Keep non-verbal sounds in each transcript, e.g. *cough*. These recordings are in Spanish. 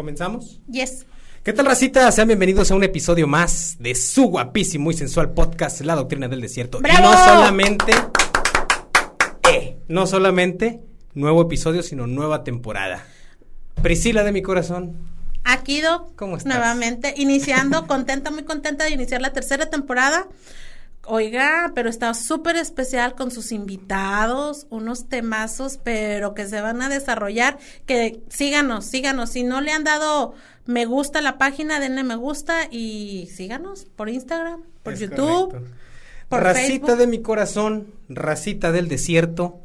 ¿Comenzamos? Yes. ¿Qué tal, racita? Sean bienvenidos a un episodio más de su guapísimo y sensual podcast, La Doctrina del Desierto. ¡Bravo! Y no solamente, eh, no solamente nuevo episodio, sino nueva temporada. Priscila de mi corazón. Aquí, Doc. ¿Cómo estás? Nuevamente, iniciando, contenta, muy contenta de iniciar la tercera temporada. Oiga, pero está súper especial con sus invitados, unos temazos, pero que se van a desarrollar. Que síganos, síganos. Si no le han dado me gusta a la página, denle me gusta y síganos por Instagram, por Es YouTube, correcto. por Racita Facebook. de mi corazón, racita del desierto.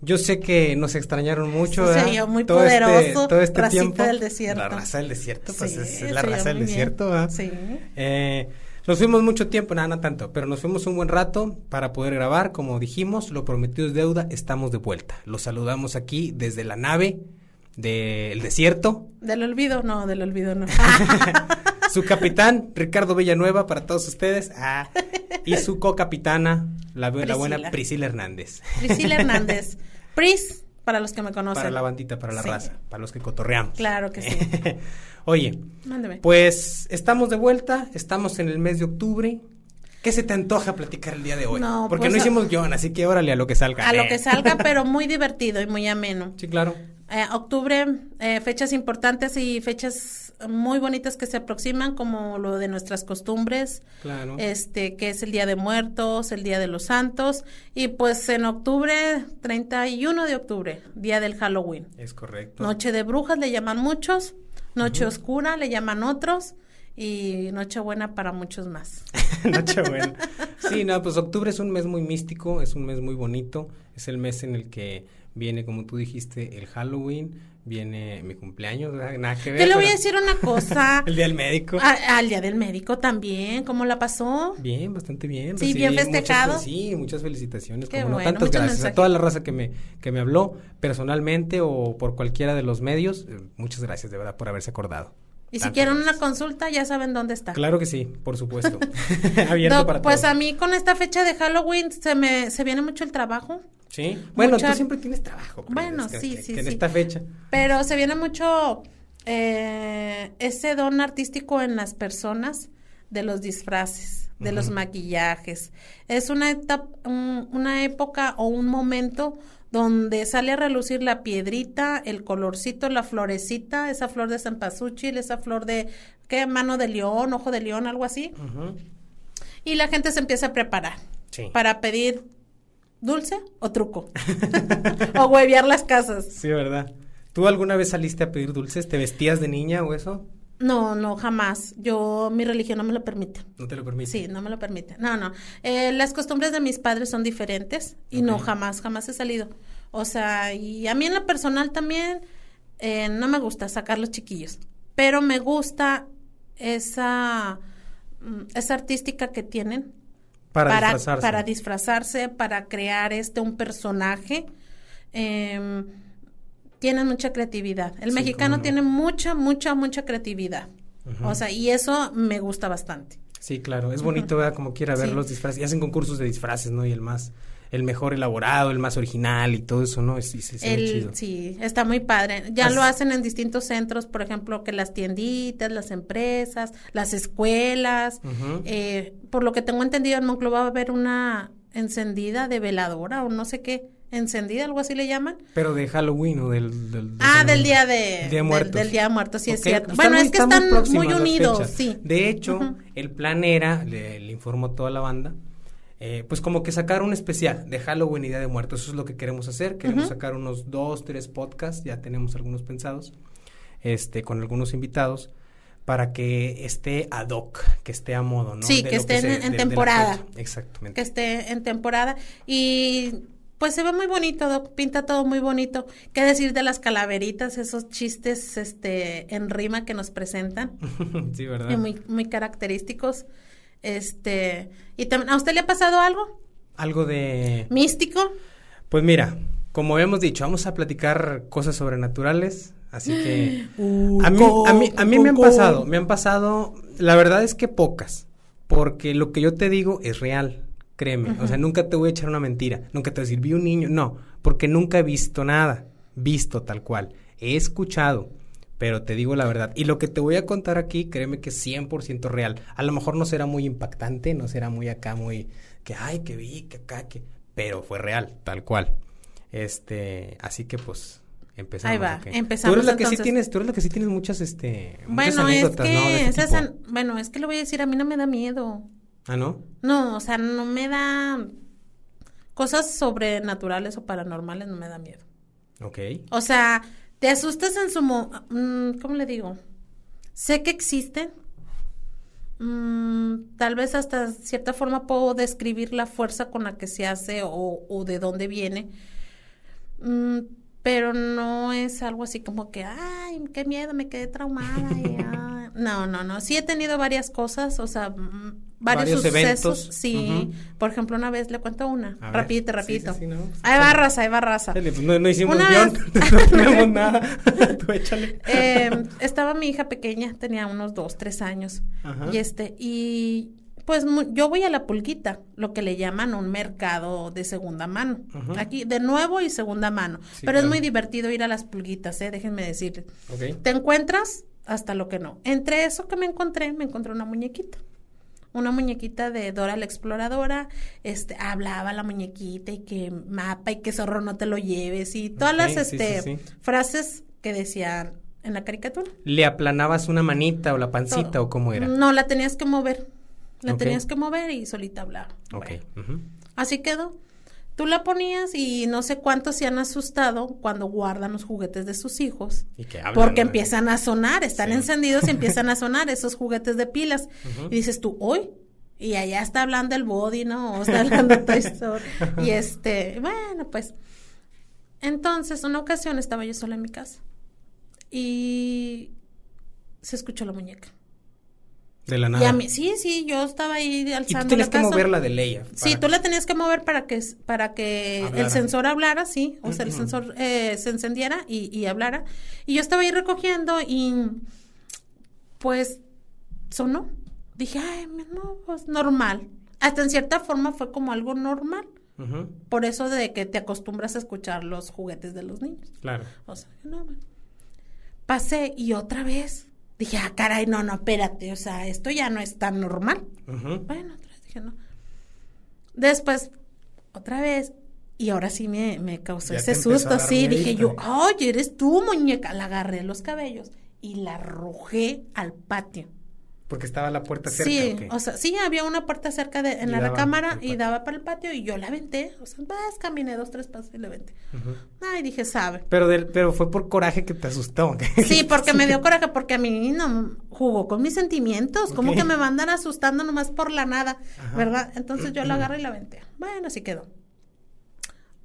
Yo sé que nos extrañaron mucho. Muy Todo este- poderoso, todo este racita tiempo. del desierto. La raza del desierto, pues Sí, es, la raza del desierto. Sí. Eh, nos fuimos mucho tiempo, nada, no tanto, pero nos fuimos un buen rato para poder grabar. Como dijimos, lo prometido es deuda, estamos de vuelta. Los saludamos aquí desde la nave del desierto. Del olvido, no, del olvido no. *laughs* Su capitán, Ricardo Villanueva, para todos ustedes. Ah, y su co-capitana, la, la buena Priscila. Priscila Hernández. Priscila Hernández. *laughs* Pris, para los que me conocen. Para la bandita, para la Sí. raza, para los que cotorreamos. Claro que sí. *laughs* Oye, Mándeme. pues estamos de vuelta, estamos en el mes de octubre. ¿Qué se te antoja platicar el día de hoy? No, Porque pues, no hicimos guion, así que órale a lo que salga. a lo que *laughs* salga, pero muy divertido y muy ameno. Sí, claro. Eh, octubre, eh, fechas importantes y fechas muy bonitas que se aproximan, como lo de nuestras costumbres, Claro. este, que es el Día de Muertos, el Día de los Santos, y pues en octubre, 31 de octubre, Día del Halloween. Es correcto. Noche de brujas le llaman muchos, Noche oscura le llaman otros, y Noche buena para muchos más. *laughs* Nochebuena. Sí, no, pues octubre es un mes muy místico, es un mes muy bonito, es el mes en el que viene, como tú dijiste, el Halloween, viene mi cumpleaños, nada que ver. Te le voy a decir una cosa. *laughs* El día del médico. A- al día del médico también, ¿cómo la pasó? Bien, bastante bien. Sí, recibí bien muchas festejado. fel- sí, muchas felicitaciones. Qué como no. bueno, Tantas gracias a toda la raza que me, que me habló personalmente o por cualquiera de los medios. eh, muchas gracias, de verdad, por haberse acordado. Y si quieren una consulta, ya saben dónde está. Claro que sí, por supuesto. *laughs* *laughs* Abierto Doc, para pues todos. a mí con esta fecha de Halloween se me se viene mucho el trabajo, Sí. Bueno, mucha- tú siempre tienes trabajo. Bueno, que- sí, que- sí, que en sí. esta fecha. pero se viene mucho eh, ese don artístico en las personas de los disfraces, de los maquillajes. Es una etapa, un- una época o un momento donde sale a relucir la piedrita, el colorcito, la florecita, esa flor de cempasúchil, esa flor de, ¿qué? Mano de león, ojo de león, algo así. Y la gente se empieza a preparar Sí. para pedir dulce o truco. *laughs* o huevear las casas. Sí, ¿verdad? ¿Tú alguna vez saliste a pedir dulces? ¿Te vestías de niña o eso? No, no, jamás. Yo, mi religión no me lo permite. No te lo permite. Sí, no me lo permite. No, no. Eh, las costumbres de mis padres son diferentes y no, jamás, jamás he salido. O sea, y a mí en lo personal también eh, no me gusta sacar los chiquillos, pero me gusta esa, mm, esa artística que tienen Para, para, disfrazarse. para disfrazarse, para crear este un personaje. Em, tienen mucha creatividad. El Sí, mexicano no. tiene mucha, mucha, mucha creatividad. O sea, y eso me gusta bastante. Sí, claro. Es bonito, ¿verdad? Como quiera ver Sí. los disfraces. Y hacen concursos de disfraces, ¿no? Y el más, el mejor elaborado, el más original y todo eso, ¿no? Sí, sí, sí, chido. Está muy padre. Ya lo hacen en distintos centros, por ejemplo, que las tienditas, las empresas, las escuelas. Eh, por lo que tengo entendido, en Monclova va a haber una encendida de veladora o no sé qué, encendida, algo así le llaman. Pero de Halloween o del... del de Ah, del día de, Día de del- Muertos. Del, Día de Muertos, sí es cierto. están Bueno, muy- es que están muy están unidos, sí. De hecho, el plan era, le, le informo a toda la banda, eh, pues como que sacar un especial de Halloween y Día de Muertos. Eso es lo que queremos hacer. Queremos sacar unos dos, tres podcasts, ya tenemos algunos pensados, este, con algunos invitados, para que esté ad hoc, que esté a modo, ¿no? Sí, De que esté en- se- en de- de la temporada. Exactamente. que esté en temporada y pues se ve muy bonito, pinta todo muy bonito. ¿Qué decir de las calaveritas, esos chistes este en rima que nos presentan? *laughs* sí, ¿verdad? y muy muy característicos. Este, y también ¿a usted le ha pasado algo Algo de... místico? Pues mira, como habíamos dicho, vamos a platicar cosas sobrenaturales, así que *gasps* a mí, a mí, a mí me han pasado, me han pasado, la verdad es que pocas, porque lo que yo te digo es real, créeme, o sea, nunca te voy a echar una mentira, nunca te voy a decir, vi un niño, no, porque nunca he visto nada, visto tal cual, he escuchado, pero te digo la verdad. Y lo que te voy a contar aquí, créeme que es 100% real. A lo mejor no será muy impactante, no será muy acá, muy que, ay, que vi, que acá, que... Pero fue real, tal cual. Este, así que pues empezamos. Ahí va, empezamos. Tú eres la que sí tienes, tú eres la que sí tienes muchas, este, muchas bueno, es que, este bueno, es que lo voy a decir, a mí no me da miedo. ¿Ah, no? No, o sea, no me da cosas sobrenaturales o paranormales, no me da miedo. Ok. O sea, te asustas en su... Mo mm, ¿Cómo le digo? Sé que existen. Mm, tal vez hasta cierta forma puedo describir la fuerza con la que se hace o, de dónde viene. Mm, pero no es algo así como que, ay, qué miedo, me quedé traumada. Y, *laughs* no, no, no. Sí he tenido varias cosas, o sea, varios, sucesos. Sí. Por ejemplo, una vez le cuento una. rapidito, rapidito. Sí, sí, no, hay barras, hay barras. Pues, no, no, hicimos guion, *laughs* no tenemos nada. *laughs* Tú échale. Eh, estaba mi hija pequeña, tenía unos dos, tres años. Ajá. Y este, y pues yo voy a la pulguita, lo que le llaman un mercado de segunda mano. Aquí, de nuevo y segunda mano. Pero es muy divertido ir a las pulguitas, ¿eh? déjenme decirles. Okay. Te encuentras hasta lo que no. Entre eso que me encontré, me encontré una muñequita. Una muñequita de Dora la Exploradora, este, hablaba la muñequita y que mapa y que zorro no te lo lleves y todas las este, frases que decían en la caricatura. ¿Le aplanabas una manita o la pancita o cómo era? No, la tenías que mover. La tenías que mover y solita hablaba. Ok. Así quedó. Tú la ponías y no sé cuántos se han asustado cuando guardan los juguetes de sus hijos. porque empiezan a sonar, están encendidos y *laughs* empiezan a sonar esos juguetes de pilas. Y dices tú, hoy. Y allá está hablando el body, ¿no? O está hablando Toy Story. y *laughs* este, bueno, pues. Entonces, una ocasión estaba yo sola en mi casa. Y se escuchó la muñeca. De la nada. sí, sí, yo estaba ahí alzando y tú tenías que moverla de ley. Sí, tú la tenías que mover para que para que el sensor hablara, sí, o sea, el sensor eh, se encendiera y, y, hablara. Y yo estaba ahí recogiendo y pues sonó. Dije, ay, no, pues normal. Hasta en cierta forma fue como algo normal. Por eso de que te acostumbras a escuchar los juguetes de los niños. Claro. O sea, no, Pasé y otra vez dije, ah, caray, no, no, espérate, o sea, esto ya no es tan normal. Bueno, otra vez dije, no. Después, otra vez, y ahora sí me, me causó ese susto, sí, dije yo, oye, eres tú, muñeca. La agarré los cabellos y la arrojé al patio. Porque estaba la puerta cerca. Sí, o, sea, sí, había una puerta cerca de, en la recámara y daba para el patio y yo la aventé. O sea, vas, caminé dos, tres pasos y la aventé. Ay, dije, sabe. Pero, pero fue por coraje que te asustó. Sí, porque me dio *laughs* coraje, porque a mí no jugó con mis sentimientos. Como que me mandan asustando nomás por la nada, ¿verdad? Entonces yo la agarré y la aventé. Bueno, así quedó.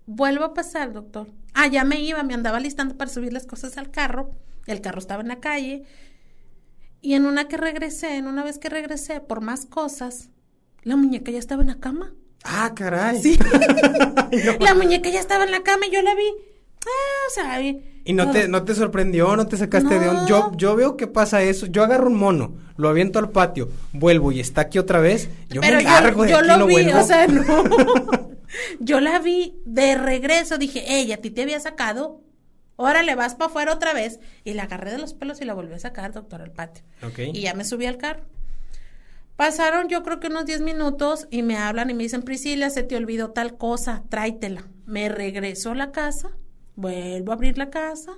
Vuelvo a pasar, doctor. Ah, ya me iba, me andaba listando para subir las cosas al carro. El carro estaba en la calle y en una que regresé, en una vez que regresé por más cosas, la muñeca ya estaba en la cama. Ah, caray. Sí. *laughs* la muñeca ya estaba en la cama y yo la vi. Ah, o sea, y no te, no te sorprendió, no te sacaste de un. Yo, yo veo que pasa eso. Yo agarro un mono, lo aviento al patio, vuelvo y está aquí otra vez. Yo me largo yo, de aquí, lo vi, o sea, no. *laughs* yo la vi de regreso, dije, ella, ¿a ti te había sacado? Órale, vas para afuera otra vez. Y la agarré de los pelos y la volví a sacar, doctor, al patio. Y ya me subí al carro. Pasaron yo creo que unos 10 minutos y me hablan y me dicen, Priscila, se te olvidó tal cosa, tráetela. Me regreso a la casa, vuelvo a abrir la casa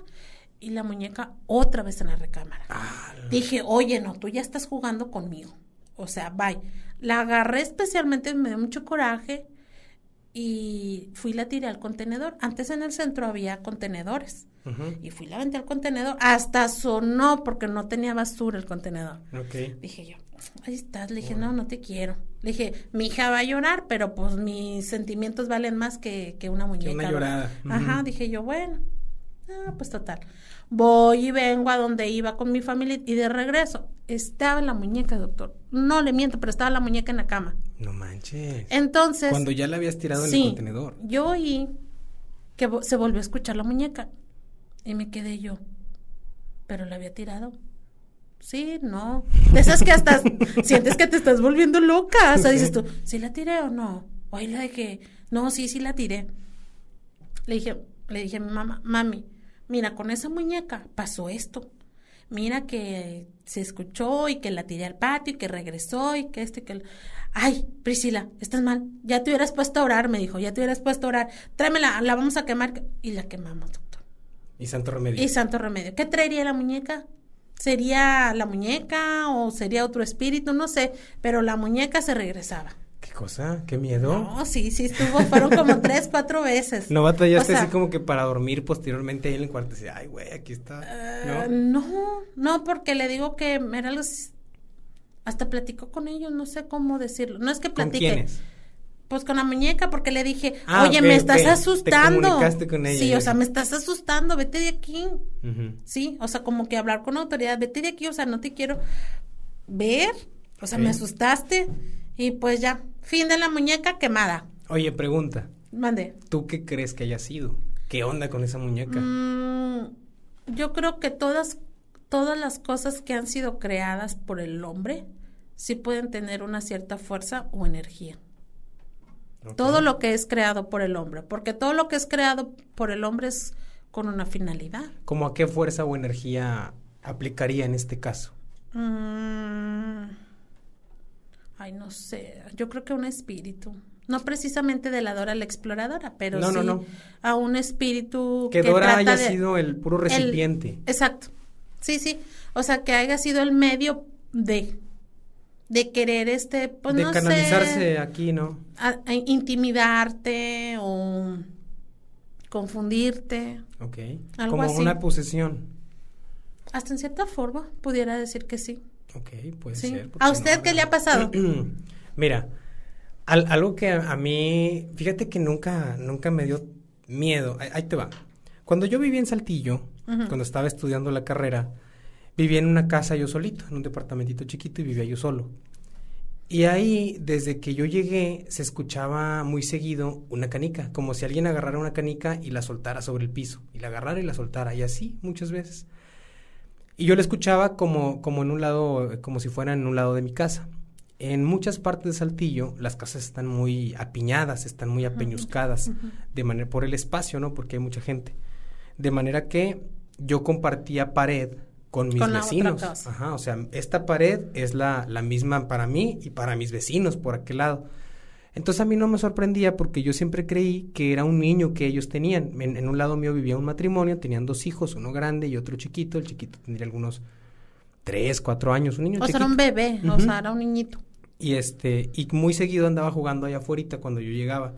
y la muñeca otra vez en la recámara. Ah, Dije, oye, no, tú ya estás jugando conmigo. O sea, bye. La agarré especialmente, me dio mucho coraje y fui la tiré al contenedor. Antes en el centro había contenedores. Y fui la aventé al contenedor. Hasta sonó porque no tenía basura el contenedor. Dije yo, ahí estás. Le dije, no, no te quiero. Le dije, mi hija va a llorar, pero pues mis sentimientos valen más que, que una muñeca. una llorada. Ajá, dije yo, bueno. Ah, pues total. Voy y vengo a donde iba con mi familia y de regreso estaba la muñeca, doctor. No le miento, pero estaba la muñeca en la cama. No manches. Entonces. Cuando ya la habías tirado en el contenedor. Yo oí que se volvió a escuchar la muñeca y me quedé yo. Pero la había tirado. Sí, no. De esas que hasta *laughs* sientes que te estás volviendo loca. O sea, dices tú, ¿sí la tiré o no? O ahí la dejé. No, sí, sí la tiré. Le dije, le dije a mi mamá, mami, mira, con esa muñeca pasó esto. Mira que se escuchó y que la tiré al patio y que regresó y que esto y que... Ay, Priscila, estás mal. Ya te hubieras puesto a orar, me dijo. Ya te hubieras puesto a orar. Tráemela, la vamos a quemar. Y la quemamos, doctor. Y santo remedio. Y santo remedio. ¿Qué traería la muñeca? ¿Sería la muñeca o sería otro espíritu? No sé. Pero la muñeca se regresaba. ¿Qué cosa? ¿Qué miedo? No, sí, sí estuvo, fueron como *laughs* tres, cuatro veces. ¿No batallaste así como que para dormir posteriormente ahí en el cuarto? Así, ay, güey, aquí está. ¿No? no, no, porque le digo que era algo hasta platicó con ellos, no sé cómo decirlo. No es que platique. ¿Con quiénes? Pues con la muñeca, porque le dije, ah, oye, me estás asustando. Te con ella, sí, o sea, me estás asustando, vete de aquí. Sí, o sea, como que hablar con autoridad, vete de aquí, o sea, no te quiero ver. O sea, me asustaste. Y pues ya, fin de la muñeca quemada. Oye, pregunta. Mande. ¿Tú qué crees que haya sido? ¿Qué onda con esa muñeca? Mm, yo creo que todas todas las cosas que han sido creadas por el hombre sí pueden tener una cierta fuerza o energía. Todo lo que es creado por el hombre, porque todo lo que es creado por el hombre es con una finalidad. ¿Cómo a qué fuerza o energía aplicaría en este caso? Mm, ay, no sé, yo creo que un espíritu. No precisamente de la Dora la exploradora, pero sí a un espíritu que, Dora haya sido el puro recipiente. exacto. Sí, sí. O sea, que haya sido el medio de de querer este pues de canalizarse aquí, ¿no? intimidarte o confundirte. Ok. Algo Como una posesión. Hasta en cierta forma pudiera decir que sí. Ok, puede ser. ¿A usted qué le ha pasado? *clears throat* Mira, algo que a, mí, fíjate que nunca, nunca me dio miedo. ahí te va. Cuando yo vivía en Saltillo, cuando estaba estudiando la carrera, vivía en una casa yo solito, en un departamentito chiquito y vivía yo solo. Y ahí, desde que yo llegué, se escuchaba muy seguido una canica, como si alguien agarrara una canica y la soltara sobre el piso, y la agarrara y la soltara, y así muchas veces. Y yo la escuchaba como, como en un lado, como si fuera en un lado de mi casa. En muchas partes de Saltillo, las casas están muy apiñadas, están muy apeñuscadas, de manera, por el espacio, ¿no? Porque hay mucha gente. De manera que yo compartía pared con mis vecinos. Ajá, o sea, esta pared es la, la misma para mí y para mis vecinos por aquel lado. Entonces a mí no me sorprendía porque yo siempre creí que era un niño que ellos tenían. En, un lado mío vivía un matrimonio, tenían dos hijos, uno grande y otro chiquito. El chiquito tendría algunos tres, cuatro años, un niño O sea, era un bebé, o sea, era un niñito. Y este, y muy seguido andaba jugando allá afuera cuando yo llegaba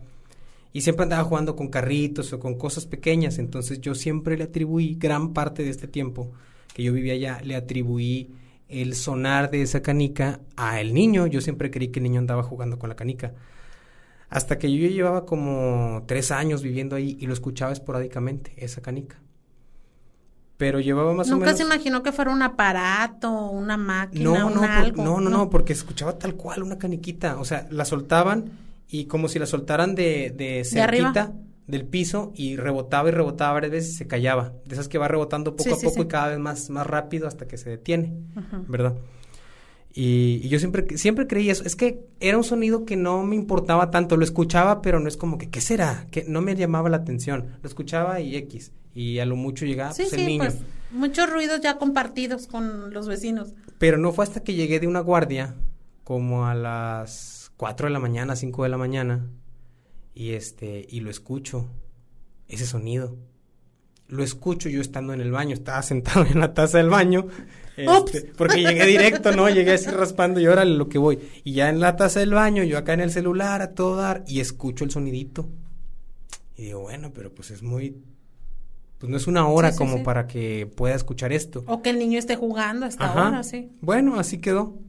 y siempre andaba jugando con carritos o con cosas pequeñas, entonces yo siempre le atribuí gran parte de este tiempo que yo vivía allá, le atribuí el sonar de esa canica a el niño, yo siempre creí que el niño andaba jugando con la canica. Hasta que yo llevaba como tres años viviendo ahí y lo escuchaba esporádicamente, esa canica. Pero llevaba más o menos... Nunca se imaginó que fuera un aparato, una máquina, no, no, algo. No, no, no, porque escuchaba tal cual una caniquita. O sea, la soltaban y como si la soltaran de, de cerquita del piso y rebotaba y rebotaba varias veces y se callaba. De esas que va rebotando poco a poco y cada vez más, más rápido hasta que se detiene, ¿verdad? Y, yo siempre, siempre creí eso. Es que era un sonido que no me importaba tanto. Lo escuchaba, pero no es como que, ¿qué será? Que no me llamaba la atención. Lo escuchaba y X. Y a lo mucho llegaba pues, el niño. Pues, muchos ruidos ya compartidos con los vecinos. Pero no fue hasta que llegué de una guardia, como a las 4 de la mañana, 5 de la mañana, y este, y lo escucho, ese sonido. Lo escucho yo estando en el baño, estaba sentado en la taza del baño, este, porque llegué directo, ¿no? Llegué así raspando y órale lo que voy. Y ya en la taza del baño, yo acá en el celular a todo dar, y escucho el sonidito. Y digo, bueno, pero pues es muy pues no es una hora como para que pueda escuchar esto. O que el niño esté jugando hasta ahora, sí. Bueno, así quedó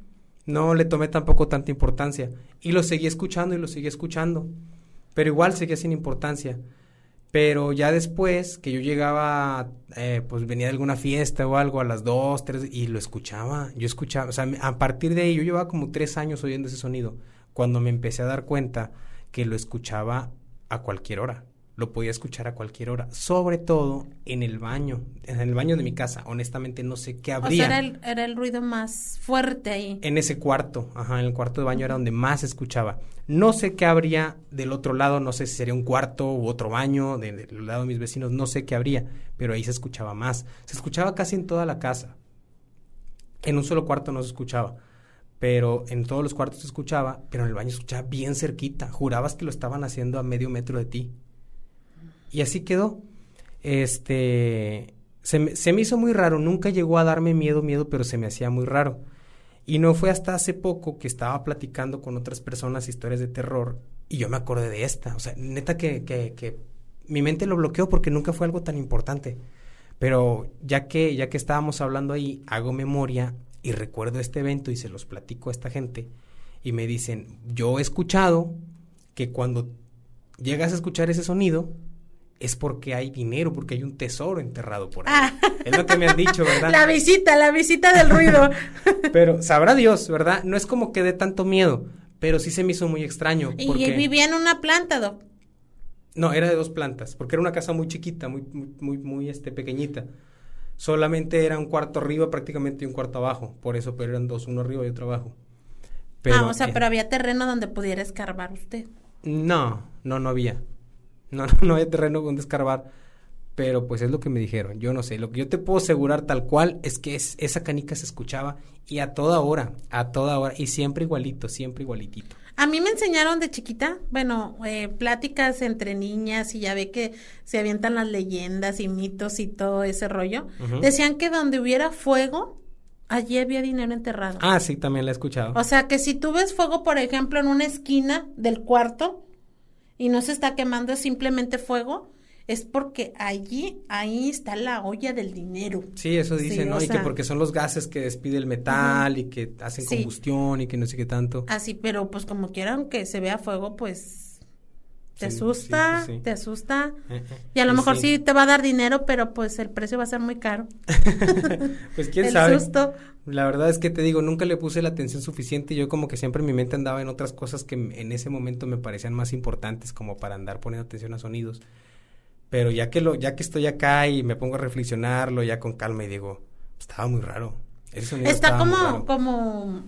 no le tomé tampoco tanta importancia. Y lo seguí escuchando y lo seguí escuchando. Pero igual seguía sin importancia. Pero ya después que yo llegaba, eh, pues venía de alguna fiesta o algo a las dos, tres, y lo escuchaba. Yo escuchaba, o sea, a partir de ahí yo llevaba como tres años oyendo ese sonido. Cuando me empecé a dar cuenta que lo escuchaba a cualquier hora lo podía escuchar a cualquier hora, sobre todo en el baño, en el baño de mi casa. Honestamente no sé qué habría. O sea, era el, ruido más fuerte ahí. En ese cuarto, ajá, en el cuarto de baño era donde más se escuchaba. No sé qué habría del otro lado, no sé si sería un cuarto u otro baño del lado de mis vecinos, no sé qué habría, pero ahí se escuchaba más. Se escuchaba casi en toda la casa. En un solo cuarto no se escuchaba, pero en todos los cuartos se escuchaba, pero en el baño se escuchaba bien cerquita. Jurabas que lo estaban haciendo a medio metro de ti. Y así quedó. Este, se me, hizo muy raro, nunca llegó a darme miedo, miedo, pero se me hacía muy raro. Y no fue hasta hace poco que estaba platicando con otras personas historias de terror y yo me acordé de esta. O sea, neta que, que, que mi mente lo bloqueó porque nunca fue algo tan importante. Pero ya que, ya que estábamos hablando ahí, hago memoria y recuerdo este evento y se los platico a esta gente y me dicen, yo he escuchado que cuando llegas a escuchar ese sonido es porque hay dinero, porque hay un tesoro enterrado por ahí. Ah. Es lo que me han dicho, ¿verdad? *laughs* La visita, la visita del ruido. *laughs* pero sabrá Dios, ¿verdad? No es como que dé tanto miedo, pero sí se me hizo muy extraño. Y él vivía en una planta, Doc. No, era de dos plantas, porque era una casa muy chiquita, muy, muy, muy, muy este, pequeñita. Solamente era un cuarto arriba prácticamente y un cuarto abajo. Por eso, pero eran dos, uno arriba y otro abajo. ah, o sea, pero había terreno donde pudiera escarbar usted. No, no, no había. No, no, había terreno donde escarbar. Pero pues es lo que me dijeron. Yo no sé. Lo que yo te puedo asegurar tal cual es que es, esa canica se escuchaba y a toda hora, a toda hora. Y siempre igualito, siempre igualitito. A mí me enseñaron de chiquita, bueno, eh, pláticas entre niñas y ya ve que se avientan las leyendas y mitos y todo ese rollo. Decían que donde hubiera fuego, allí había dinero enterrado. Ah, sí, también la he escuchado. O sea, que si tú ves fuego, por ejemplo, en una esquina del cuarto y no se está quemando, es simplemente fuego, es porque allí, ahí está la olla del dinero. Sí, eso dicen, ¿no? Y que porque son los gases que despide el metal y que hacen combustión y que no sé qué tanto. Así, pero pues como quieran que se vea fuego, pues te asusta, te *laughs* asusta. Y a lo mejor sí. te va a dar dinero, pero pues el precio va a ser muy caro. *laughs* pues quién sabe. Susto. La verdad es que te digo, nunca le puse la atención suficiente. Yo como que siempre mi mente andaba en otras cosas que en ese momento me parecían más importantes como para andar poniendo atención a sonidos. Pero ya que lo, ya que estoy acá y me pongo a reflexionarlo ya con calma y digo, estaba muy raro. Está como, como,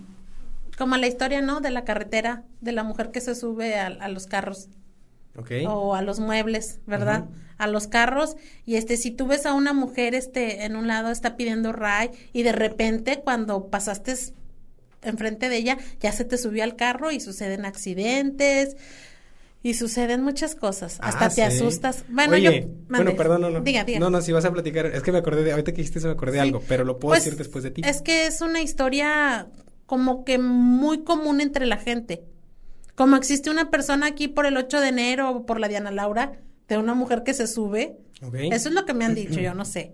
como la historia, ¿no? De la carretera, de la mujer que se sube a, los carros. Okay. O a los muebles, ¿verdad? A los carros. Y este, si tú ves a una mujer, este, en un lado está pidiendo ray y de repente cuando pasaste enfrente de ella, ya se te subió al carro y suceden accidentes, y suceden muchas cosas, hasta ah, te asustas. Bueno, yo, bueno, perdón, no, no. Diga, diga. No, no, si vas a platicar, es que me acordé de, ahorita que dijiste eso me acordé de algo, pero lo puedo pues, decir después de ti. Es que es una historia como que muy común entre la gente. Como existe una persona aquí por el 8 de enero o por la Diana Laura, de una mujer que se sube, eso es lo que me han dicho, yo no sé.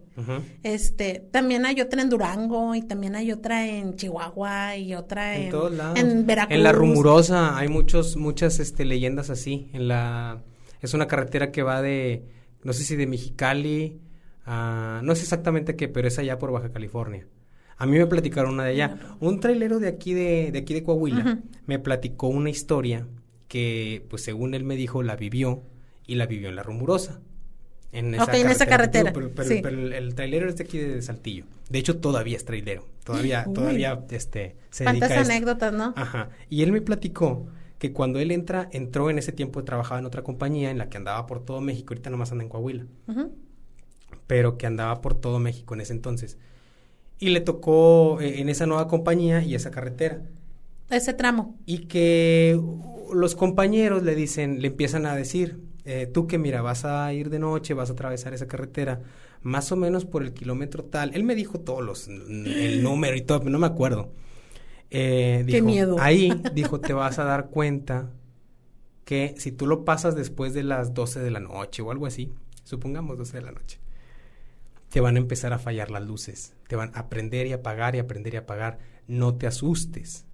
Este, también hay otra en Durango y también hay otra en Chihuahua y otra en, en, Veracruz. En la Rumurosa hay muchos muchas este leyendas así, en la es una carretera que va de no sé si de Mexicali a no sé exactamente qué, pero es allá por Baja California. A mí me platicaron una de allá. Un trailero de aquí de, de aquí de Coahuila me platicó una historia que pues según él me dijo la vivió y la vivió en la Rumurosa. En esa, carretera, en esa carretera. pero, el, trailero es de aquí de Saltillo. De hecho, todavía es trailero. Todavía, todavía, este, se ¿Cuántas anécdotas, no? Ajá. Y él me platicó que cuando él entra, entró en ese tiempo, trabajaba en otra compañía en la que andaba por todo México, ahorita nomás anda en Coahuila. Pero que andaba por todo México en ese entonces. Y le tocó eh, en esa nueva compañía y esa carretera. Ese tramo. Y que los compañeros le dicen, le empiezan a decir, eh, tú que mira, vas a ir de noche, vas a atravesar esa carretera, más o menos por el kilómetro tal. Él me dijo todos los, el *gasps* número y todo, no me acuerdo. Eh, Qué miedo. *laughs* Ahí, *laughs* dijo, te vas a dar cuenta que si tú lo pasas después de las 12 de la noche o algo así, supongamos 12 de la noche, te van a empezar a fallar las luces, te van a aprender y apagar y aprender y apagar. No te asustes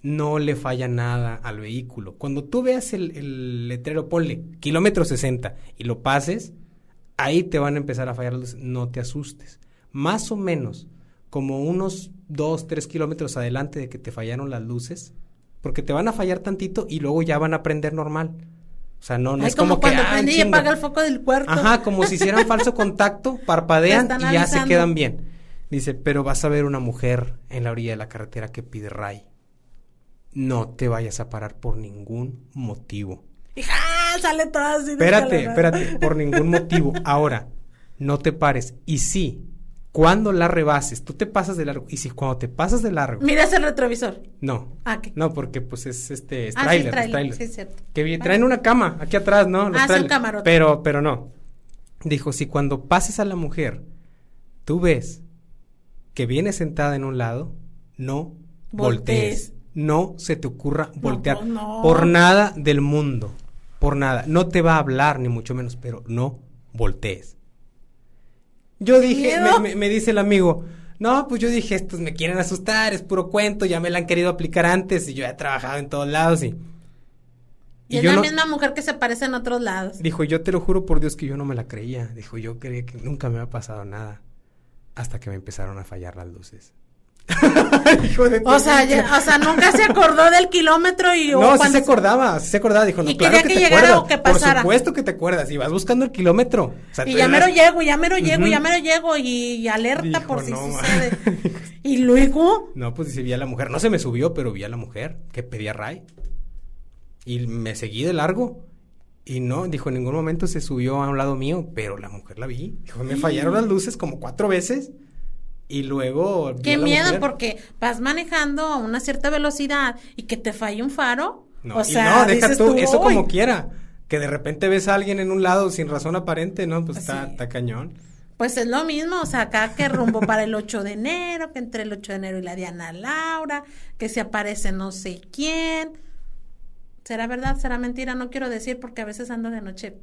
no le falla nada al vehículo. Cuando tú veas el, letrero, ponle kilómetro 60 y lo pases, ahí te van a empezar a fallar las luces. No te asustes. Más o menos, como unos 2, 3 kilómetros adelante de que te fallaron las luces, porque te van a fallar tantito y luego ya van a prender normal. O sea, no, no es como, cuando que. Prende y apaga el foco del cuarto. Ajá, como si hicieran *laughs* falso contacto, parpadean y ya se quedan bien. Dice, pero vas a ver una mujer en la orilla de la carretera que pide ray no te vayas a parar por ningún motivo. Hija, sale todo así. Espérate, espérate, por ningún *laughs* motivo. Ahora, no te pares. Y sí, cuando la rebases, tú te pasas de largo. Y si cuando te pasas de largo. Miras el retrovisor. No. Ah, ¿qué? No, porque pues es este. Es Ah, sí, trailer, es sí, es cierto. Que vi- traen una cama aquí atrás, ¿no? Los Ah, trailers. camarote. Pero, pero no. Dijo, si cuando pases a la mujer, tú ves que viene sentada en un lado, no voltees. Voltees. No se te ocurra voltear. pues, no. Por nada del mundo. Por nada. No te va a hablar, ni mucho menos, pero no voltees. Yo dije, me, me- me dice el amigo, no, pues yo dije, estos me quieren asustar, es puro cuento, ya me la han querido aplicar antes y yo he trabajado en todos lados y... Y, es la no- misma mujer que se parece en otros lados. Dijo, yo te lo juro por Dios que yo no me la creía. Dijo, yo creía que nunca me había pasado nada. Hasta que me empezaron a fallar las luces. *laughs* Hijo de O sea, ya- o sea, nunca se acordó del kilómetro y No, sí se acordaba, sí se acordaba. Dijo, no, Y claro quería que, que te llegara acuerdas. o que pasara. Por supuesto que te acuerdas. Y vas buscando el kilómetro. O sea, Y ya eras- mero llego, ya mero llego, Ujú. ya mero llego y alerta Dijo, por si no, sucede. *laughs* y luego, No, pues dice, vi a la mujer. No se me subió, pero vi a la mujer que pedía ray. Y me seguí de largo. Y no, dijo, en ningún momento se subió a un lado mío, pero la mujer la vi. Dijo, me fallaron las luces como cuatro veces. Y luego. qué miedo mujer. porque vas manejando a una cierta velocidad y que te falle un faro. No, o sea, no, deja tú, eso como quiera. Que de repente ves a alguien en un lado sin razón aparente, ¿no? Pues está, Sí. está cañón. Pues es lo mismo, o sea, acá que rumbo para el 8 de enero, que entre el 8 de enero y la Diana Laura, que se aparece no sé quién. ¿Será verdad? ¿Será mentira? No quiero decir porque a veces ando de noche.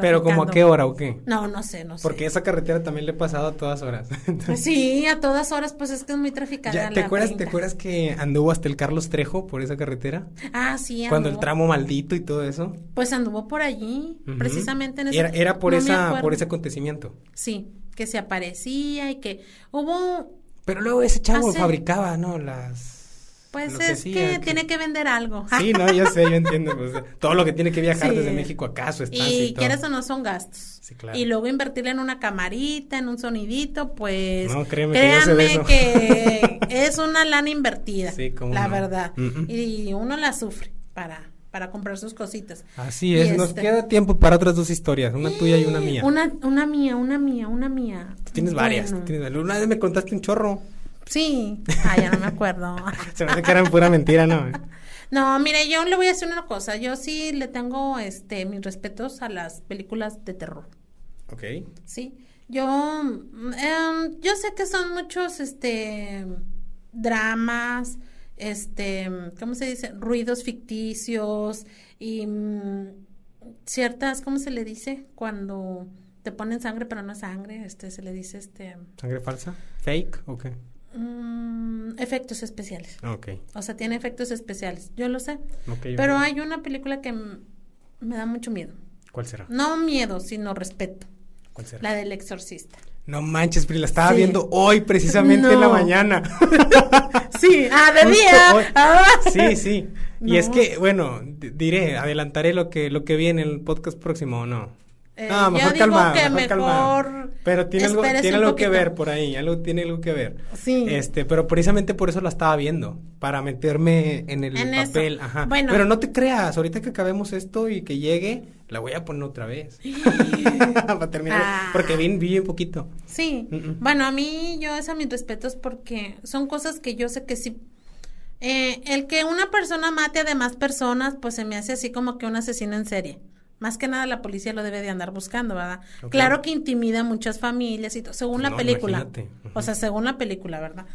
Pero como a qué hora o qué? No, no sé, no sé. Porque esa carretera también le he pasado a todas horas. *laughs* Sí, a todas horas, pues es que es muy traficada. Ya, ¿te, la acuerdas, ¿Te 30. acuerdas que anduvo hasta el Carlos Trejo por esa carretera? Ah, sí, Cuando el anduvo. tramo maldito y todo eso. Pues anduvo por allí, precisamente en ese. Era, era por no esa, por ese acontecimiento. Sí, que se aparecía y que hubo. Pero luego ese chavo Hace- fabricaba, ¿no? Las. Pues es hacía, que tiene que vender algo. *laughs* Sí, no, yo sé, yo entiendo. pues, todo lo que tiene que viajar Sí. desde México acá, su estancia y, Y quieres o no son gastos. Sí, claro. Y luego invertirle en una camarita, en un sonidito, pues No, créeme que yo sé créanme que *laughs* es una lana invertida, Sí, cómo la no. verdad. Mm. Y uno la sufre para para comprar sus cositas. Así Y es, nos este- queda tiempo para otras dos historias, una tuya y una mía. Una, una mía, una mía, una mía. Tú tienes varias, Bueno, tú tienes varias. Una vez me contaste un chorro. Sí. Ah, ya no me acuerdo. *laughs* Se me hace que eran pura mentira, ¿no? *laughs* No, mire, yo le voy a decir una cosa. Yo sí le tengo este mis respetos a las películas de terror. Ok. Sí. Yo em, yo sé que son muchos este dramas, este, ¿cómo se dice? ruidos ficticios y mm, ciertas, ¿cómo se le dice? cuando te ponen sangre pero no es sangre, este se le dice este ¿Sangre falsa? ¿Fake? Ok. Mm, efectos especiales. Ok. O sea, tiene efectos especiales. Yo lo sé. Pero hay una película que me da mucho miedo. ¿Cuál será? No miedo, sino respeto. ¿Cuál será? La del exorcista. No manches, Pri, la estaba Sí. viendo hoy precisamente en la mañana. *laughs* Sí, ah, de día. Ah. Sí, sí. Y es que, bueno, diré, adelantaré lo que, lo que viene en el podcast próximo o no. Eh, no, yo mejor digo calmado, que mejor calmado. mejor Pero tiene algo, tiene algo que ver por ahí, algo tiene algo que ver. Sí. Este, pero precisamente por eso la estaba viendo, para meterme en el En eso. papel, ajá. Bueno. Pero no te creas, ahorita que acabemos esto y que llegue, la voy a poner otra vez. *laughs* para terminar, Ah. porque vi, vi un poquito. Sí. Bueno, a mí yo es a mis respetos porque son cosas que yo sé que sí. Eh, el que una persona mate a demás personas, pues se me hace así como que un asesino en serie. Más que nada la policía lo debe de andar buscando, ¿verdad? Claro que intimida a muchas familias y todo, según la No, película. imagínate. O sea, según la película, ¿verdad?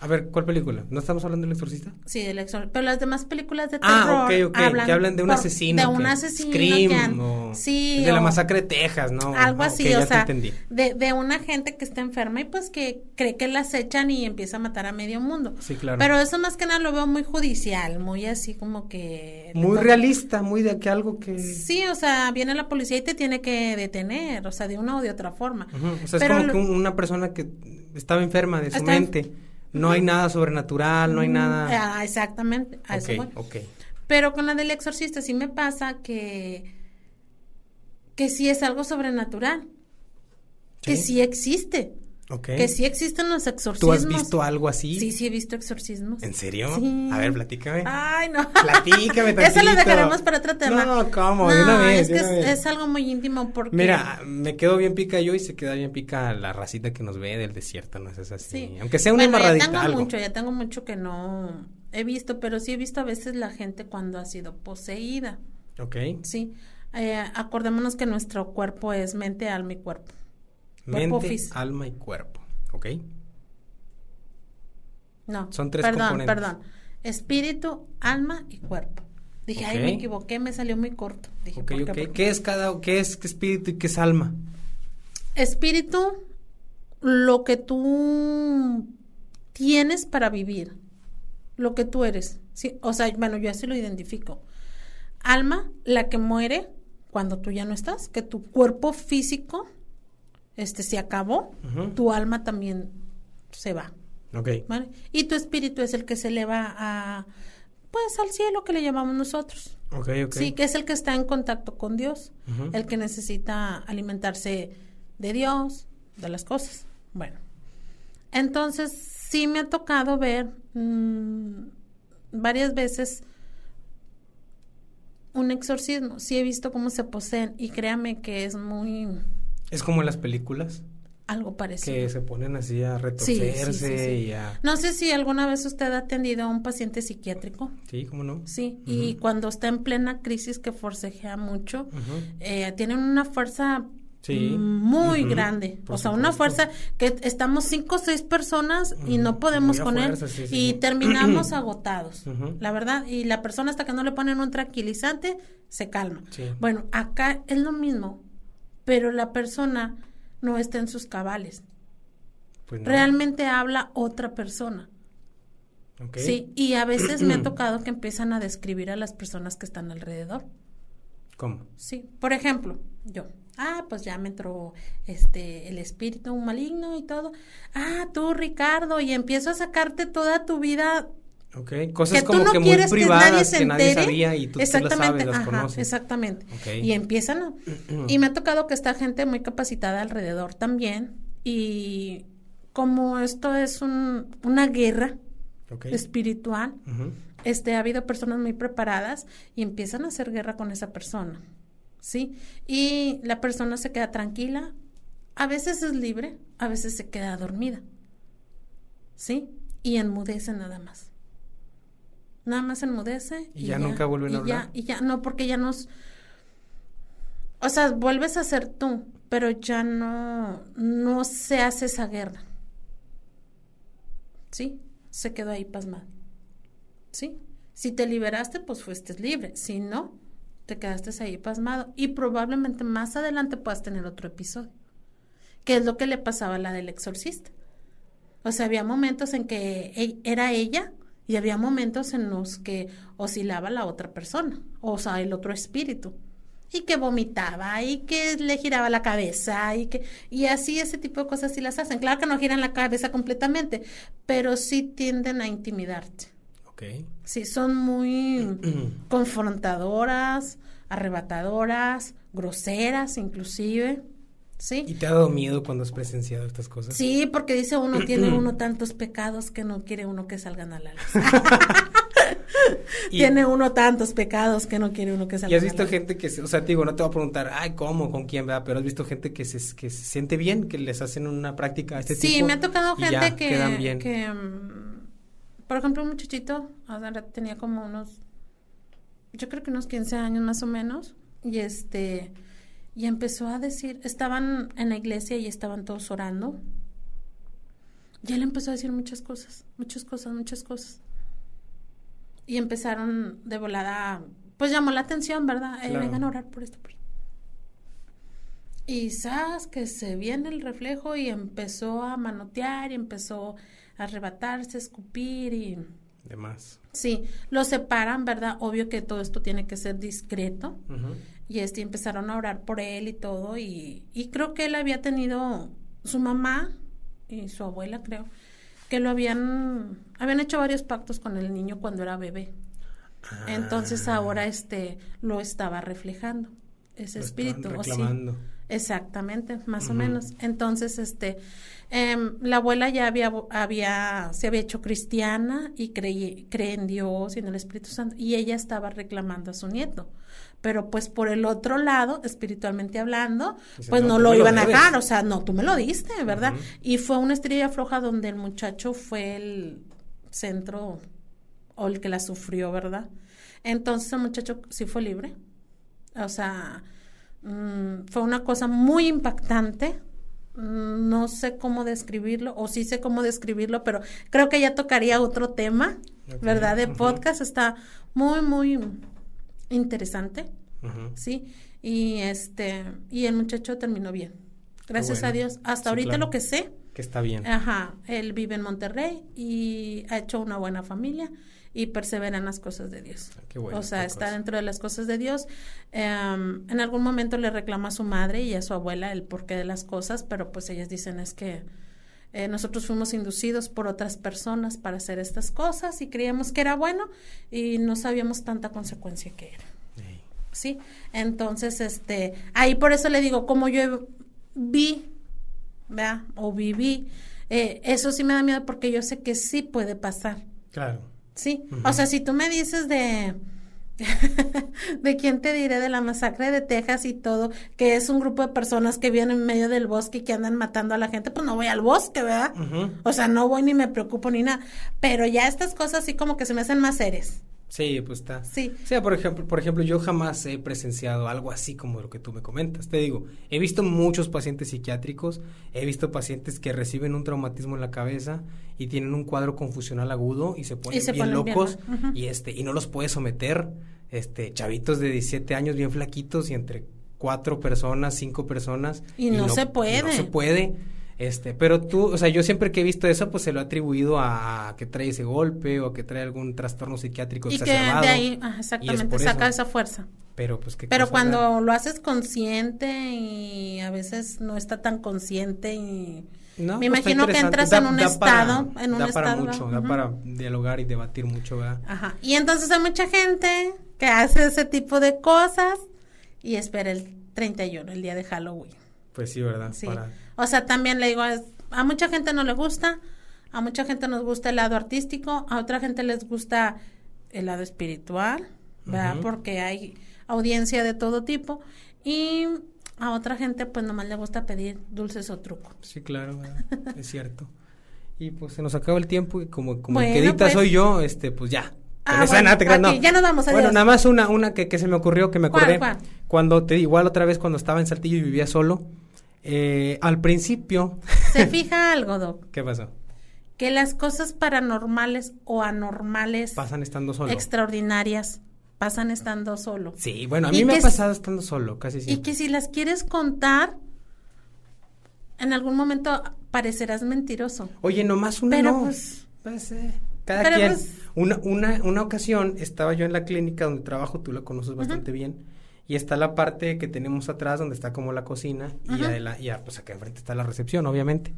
A ver, ¿cuál película? ¿No estamos hablando del exorcista? Sí, del exor- pero las demás películas de Ah, terror ok, ok, que hablan de un por- asesino. de un asesino Scream, que han- o sí, de la masacre de Texas, ¿no? algo Ah, así, o sea, entendí. de, de una gente que está enferma y pues que cree que la acechan y empieza a matar a medio mundo. Sí, claro. Pero eso más que nada lo veo muy judicial, muy así como que Muy realista, muy de que algo que... Sí, o sea, viene la policía y te tiene que detener, o sea, de una o de otra forma. O sea, es como lo- que un- una persona que estaba enferma de su Está en- mente. No hay nada sobrenatural, no hay nada... Ah, exactamente, a eso voy. Pero con la del exorcista sí me pasa que que sí es algo sobrenatural, que Sí. sí existe. Que sí existen los exorcismos. ¿Tú has visto algo así? Sí, sí he visto exorcismos. ¿En serio? Sí. A ver, platícame. Ay, no. Platícame *laughs* Eso lo dejaremos para otro tema. No, ¿cómo? de una vez, es que es, algo muy íntimo porque... Mira, me quedo bien pica yo y se queda bien pica la racita que nos ve del desierto, ¿no es así? Sí. Aunque sea una bueno, ya tengo mucho, ya tengo mucho que no he visto, pero sí he visto a veces la gente cuando ha sido poseída. Ok. Sí. Eh, acordémonos que nuestro cuerpo es mente, alma y cuerpo. Mente, alma y cuerpo. ¿ok? No. Son tres perdón, Perdón, Espíritu, alma y cuerpo. Dije, ay, me equivoqué, me salió muy corto. Dije, ok, ok. ¿Qué es cada, qué es espíritu y qué es alma? Espíritu, lo que tú tienes para vivir, lo que tú eres. Sí, o sea, bueno, yo así lo identifico. Alma, la que muere cuando tú ya no estás, que tu cuerpo físico este se acabó, tu alma también se va. Ok. Y tu espíritu es el que se eleva a, pues, al cielo que le llamamos nosotros. Ok, ok. Sí, que es el que está en contacto con Dios, el que necesita alimentarse de Dios, de las cosas. Bueno, entonces sí me ha tocado ver mm, varias veces un exorcismo. Sí he visto cómo se poseen y créame que es muy es como en las películas. Algo parecido. Que se ponen así a retorcerse y a... No sé si alguna vez usted ha atendido a un paciente psiquiátrico. Sí, ¿cómo no? Sí, y cuando está en plena crisis que forcejea mucho, eh, tienen una fuerza muy grande. o sea, una fuerza que estamos cinco o seis personas y no podemos con él y terminamos *clears throat* agotados, la verdad. Y la persona hasta que no le ponen un tranquilizante se calma. Bueno, acá es lo mismo pero la persona no está en sus cabales. Pues Realmente habla otra persona. Sí, y a veces me ha *clears throat* tocado que empiezan a describir a las personas que están alrededor. ¿Cómo? Sí, por ejemplo, yo, ah, pues ya me entró este el espíritu maligno y todo. Ah, tú Ricardo y empiezo a sacarte toda tu vida Ok, cosas como que muy privadas que nadie, sabía y tú, exactamente, las sabes, las conoces. Exactamente. Y empiezan a, *clears throat* y me ha tocado que está gente muy capacitada alrededor también y como esto es un, una guerra espiritual, este ha habido personas muy preparadas y empiezan a hacer guerra con esa persona. ¿Sí? Y la persona se queda tranquila, a veces es libre, a veces se queda dormida. ¿Sí? Y enmudece nada más nada más enmudece. Y, ya, nunca vuelven a hablar. y ya, no, porque ya nos... O sea, vuelves a ser tú, pero ya no, no se hace esa guerra. ¿Sí? Se quedó ahí pasmado. ¿Sí? Si te liberaste, pues fuiste libre. Si no, te quedaste ahí pasmado. Y probablemente más adelante puedas tener otro episodio. Que es lo que le pasaba a la del exorcista. O sea, había momentos en que e, era ella y había momentos en los que oscilaba la otra persona, o sea, el otro espíritu, y que vomitaba, y que le giraba la cabeza, y que, y así ese tipo de cosas sí las hacen. Claro que no giran la cabeza completamente, pero sí tienden a intimidarte. Ok. Sí, son muy *clears throat* confrontadoras, arrebatadoras, groseras inclusive. ¿Sí? ¿Y te ha dado miedo cuando has presenciado estas cosas? Sí, porque dice uno, tiene *clears throat* uno tantos pecados que no quiere uno que salgan a la luz. *laughs* *laughs* tiene uno tantos pecados que no quiere uno que salgan a la luz. ¿Y has visto gente que, o sea, digo, no te voy a preguntar, ay, ¿cómo, con quién, va? Pero has visto gente que se, que se siente bien, que les hacen una práctica a este tipo. Sí, me ha tocado gente que, que, mm, por ejemplo, un muchachito, tenía como unos, yo creo que unos 15 años más o menos, y este y empezó a decir, estaban en la iglesia y estaban todos orando. Y él empezó a decir muchas cosas, muchas cosas, muchas cosas. Y empezaron de volada, pues llamó la atención, ¿verdad? Eh, vengan a orar por esto. Y sabes que se viene el reflejo y empezó a manotear y empezó a arrebatarse, a escupir y... Demás. Sí, lo separan, ¿verdad? Obvio que todo esto tiene que ser discreto y este empezaron a orar por él y todo y, y creo que él había tenido su mamá y su abuela creo que lo habían habían hecho varios pactos con el niño cuando era bebé entonces ah. ahora este lo estaba reflejando ese espíritu reclamando. Exactamente, más o menos. Entonces, este, em, la abuela ya había, había, se había hecho cristiana y cree, cree en Dios y en el Espíritu Santo, y ella estaba reclamando a su nieto. Pero pues por el otro lado, espiritualmente hablando, pues no, lo iban a dejar, o sea, no, tú me lo diste, ¿verdad? Y fue una estrella floja donde el muchacho fue el centro o el que la sufrió, ¿verdad? Entonces el muchacho sí fue libre. O sea, Mm, fue una cosa muy impactante. Mm, no sé cómo describirlo, o sí sé cómo describirlo, pero creo que ya tocaría otro tema, ¿verdad? De podcast. Está muy, muy interesante. Sí. Y este, y el muchacho terminó bien. Gracias a Dios. Hasta ahorita lo que sé. Que está bien. Ajá. Él vive en Monterrey y ha hecho una buena familia y persevera en las cosas de Dios. Ah, o sea, está dentro de las cosas de Dios. Em, en algún momento le reclama a su madre y a su abuela el porqué de las cosas, pero pues ellas dicen es que eh, nosotros fuimos inducidos por otras personas para hacer estas cosas y creíamos que era bueno y no sabíamos tanta consecuencia que era. Sí, entonces, este, ahí por eso le digo, como yo vi, vea, o viví, eh, eso sí me da miedo porque yo sé que sí puede pasar. Claro. Sí, o sea, si tú me dices de... *laughs* de quién te diré de la masacre de Texas y todo, que es un grupo de personas que vienen en medio del bosque y que andan matando a la gente, pues no voy al bosque, ¿verdad? O sea, no voy ni me preocupo ni nada. Pero ya estas cosas así como que se me hacen más seres. Sí, pues está. Sí. O sea, por ejemplo, por ejemplo, yo jamás he presenciado algo así como lo que tú me comentas. Te digo, he visto muchos pacientes psiquiátricos, he visto pacientes que reciben un traumatismo en la cabeza y tienen un cuadro confusional agudo y se ponen bien locos y este y no los puede someter. Este, chavitos de 17 años bien flaquitos y entre cuatro personas, cinco personas y, no, se puede. No se puede. Este, pero tú, o sea, yo siempre que he visto eso, pues se lo he atribuido a, que trae ese golpe o que trae algún trastorno psiquiátrico y que de ahí, exactamente, saca esa fuerza. Pero pues Pero cuando lo haces consciente y a veces no está tan consciente y me pues, imagino que entras en un estado, en un da para mucho, da para dialogar y debatir mucho, ¿verdad? Ajá. Y entonces hay mucha gente que hace ese tipo de cosas y espera el 31, el día de Halloween. Pues sí, ¿verdad? Sí. O sea, también le digo, a mucha gente no le gusta, a mucha gente nos gusta el lado artístico, a otra gente les gusta el lado espiritual, ¿verdad? Porque hay audiencia de todo tipo y a otra gente pues nomás le gusta pedir dulces o truco. Sí, claro, *laughs* es cierto. Y pues se nos acaba el tiempo y como, como el que pues. soy yo, este, pues ya. Ah, ya nos vamos, Bueno, nada más una, una que, que se me ocurrió, que me acordé. Cuando te, igual otra vez cuando estaba en Saltillo y vivía solo, eh, al principio. ¿Se *laughs* fija algo, Doc? ¿Qué pasó? Que las cosas paranormales o anormales. Pasan estando solo. Extraordinarias. Pasan estando solo. Sí, bueno, a mí me ha pasado estando solo, casi siempre. Y que si las quieres contar, en algún momento parecerás mentiroso. Oye, nomás una Pero pues, pues eh, cada quien. Pues una, una, una ocasión estaba yo en la clínica donde trabajo, tú la conoces bastante bien y está la parte que tenemos atrás donde está como la cocina y, ya, pues acá enfrente está la recepción, obviamente.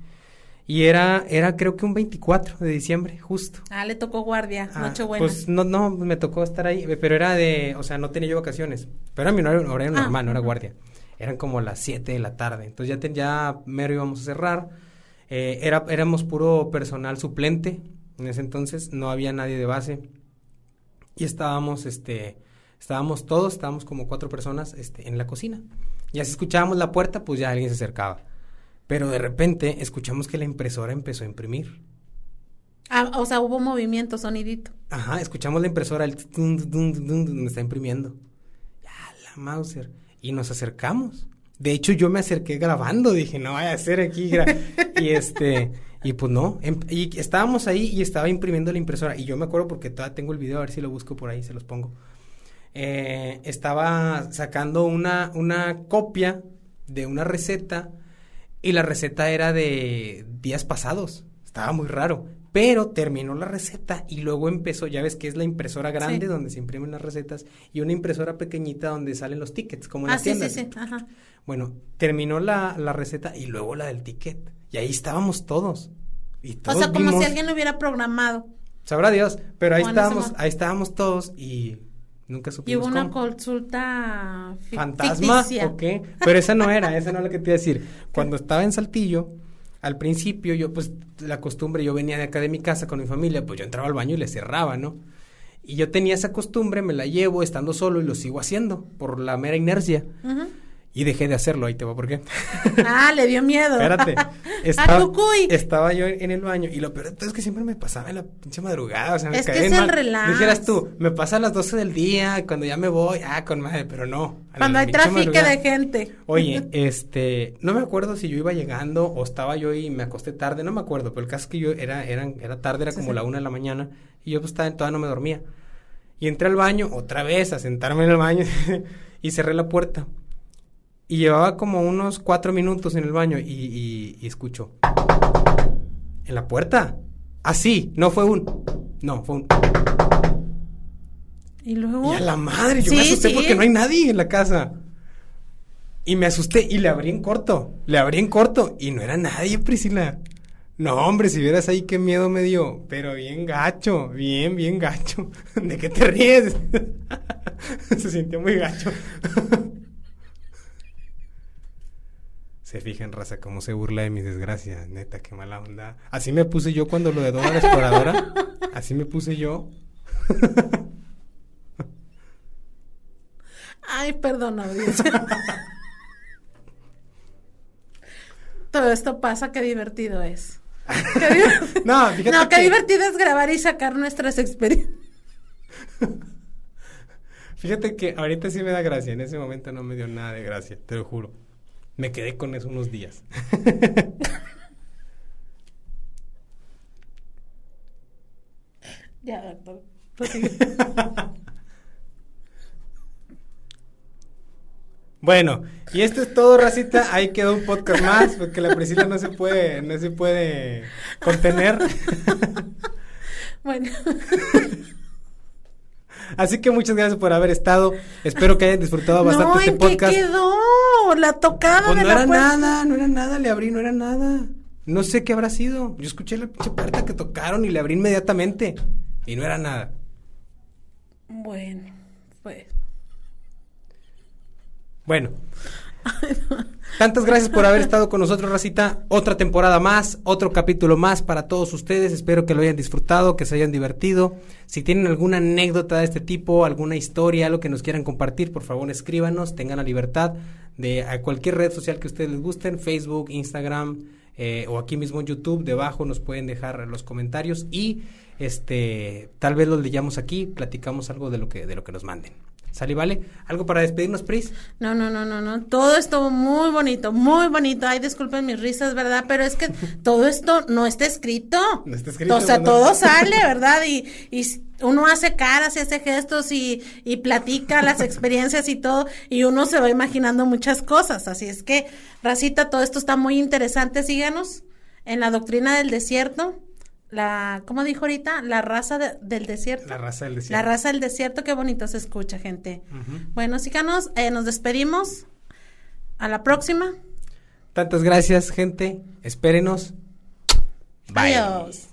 Y era, era creo que un 24 de diciembre, justo. Ah, le tocó guardia, ah, buena. Pues no, no, me tocó estar ahí, pero era de, o sea, no tenía yo vacaciones, pero era mi horario, ah, normal, no era guardia. Eran como las 7 de la tarde, entonces ya, ya mero íbamos a cerrar. Eh, era, éramos puro personal suplente, en ese entonces no había nadie de base. Y estábamos, este, Estábamos todos, estábamos como cuatro personas este, en la cocina. Ya si escuchábamos la puerta, pues ya alguien se acercaba. Pero de repente escuchamos que la impresora empezó a imprimir. Ah, o sea, hubo movimiento, sonidito. Ajá, escuchamos la impresora, el donde está imprimiendo. Ya, la Mauser. Y nos acercamos. De hecho, yo me acerqué grabando, dije, no vaya a ser aquí. *laughs* y este, y pues no. Em, y estábamos ahí y estaba imprimiendo la impresora. Y yo me acuerdo porque todavía tengo el video, a ver si lo busco por ahí, se los pongo eh, estaba sacando una, una copia de una receta y la receta era de días pasados. Estaba muy raro. Pero terminó la receta y luego empezó, ya ves que es la impresora grande donde se imprimen las recetas y una impresora pequeñita donde salen los tickets, como en ah, las sí, Ajá. Bueno, terminó la, la, receta y luego la del ticket. Y ahí estábamos todos. Y todos o sea, como si alguien lo hubiera programado. Sabrá Dios, pero ahí estábamos, ahí estábamos todos y Nunca supimos Y hubo una consulta fantasma o qué, pero esa no era, esa no es la que te iba a decir. Cuando estaba en Saltillo, al principio yo pues la costumbre, yo venía de acá de mi casa con mi familia, pues yo entraba al baño y le cerraba, ¿no? Y yo tenía esa costumbre, me la llevo estando solo y lo sigo haciendo por la mera inercia. Y dejé de hacerlo, ahí te va, ¿por qué? *laughs* Ah, le dio miedo. Espérate. *laughs* Estaba, estaba yo en el baño y lo peor es que siempre me pasaba en la pinche madrugada, o sea, me es que es el relax. Dijeras tú, me pasa a las 12 del día, cuando ya me voy, ah, con madre, pero no. Cuando hay tráfico de gente. Oye, *laughs* este, no me acuerdo si yo iba llegando o estaba yo y me acosté tarde, no me acuerdo, pero el caso es que yo era, eran, era tarde, era como la una de la mañana y yo pues todavía no me dormía. Y entré al baño otra vez a sentarme en el baño y cerré la puerta. Y llevaba como unos cuatro minutos en el baño y, y, escucho. En la puerta. Así, no fue un. No, fue un. Y luego. Y a la madre, yo me asusté porque no hay nadie en la casa. Y me asusté y le abrí en corto. Le abrí en corto y no era nadie, Priscila. No, hombre, si vieras ahí qué miedo me dio. Pero bien gacho, bien, bien gacho. *laughs* ¿De qué te ríes? *laughs* Se sintió muy gacho. *laughs* Se fijan, raza, cómo se burla de mis desgracias. Neta, qué mala onda. Así me puse yo cuando lo de Dora la Exploradora. Así me puse yo. Ay, perdón, audiencia. Todo esto pasa, qué divertido es. *laughs* no, fíjate no, qué divertido es grabar y sacar nuestras experiencias. Fíjate que ahorita sí me da gracia, en ese momento no me dio nada de gracia, te lo juro. Me quedé con eso unos días. ya, doctor. *laughs* Bueno, y esto es todo, racita. Ahí quedó un podcast más, porque la Priscila no se puede, no se puede contener. *laughs* bueno. *laughs* Así que muchas gracias por haber estado. Espero que hayan disfrutado bastante no, este ¿en podcast. Qué quedó? La tocada pues no era nada, no era nada, le abrí, no era nada. No sé qué habrá sido. Yo escuché la pinche puerta que tocaron y le abrí inmediatamente. Y no era nada. Bueno, pues. Bueno. *laughs* Tantas gracias por haber estado con nosotros, Racita. Otra temporada más, otro capítulo más para todos ustedes. Espero que lo hayan disfrutado, que se hayan divertido. Si tienen alguna anécdota de este tipo, alguna historia, algo que nos quieran compartir, por favor escríbanos. Tengan la libertad de a cualquier red social que ustedes les gusten, Facebook, Instagram eh, o aquí mismo en YouTube. Debajo nos pueden dejar los comentarios y este tal vez los leyamos aquí, platicamos algo de lo que de lo que nos manden. ¿Sale, vale? ¿Algo para despedirnos, Pris? No, no, no, no, no. Todo estuvo muy bonito, muy bonito. Ay, disculpen mis risas, ¿verdad? Pero es que todo esto no está escrito. No está escrito. O sea, todo *laughs* sale, ¿verdad? Y, y uno hace caras y hace gestos y, y platica las experiencias y todo, y uno se va imaginando muchas cosas. Así es que, Racita, todo esto está muy interesante. Síganos en la doctrina del desierto la, ¿cómo dijo ahorita? La raza del desierto. La raza del desierto. La raza del desierto, qué bonito se escucha, gente. Bueno, síganos, eh, nos despedimos. A la próxima. Tantas gracias, gente. Espérenos. Bye. Adiós.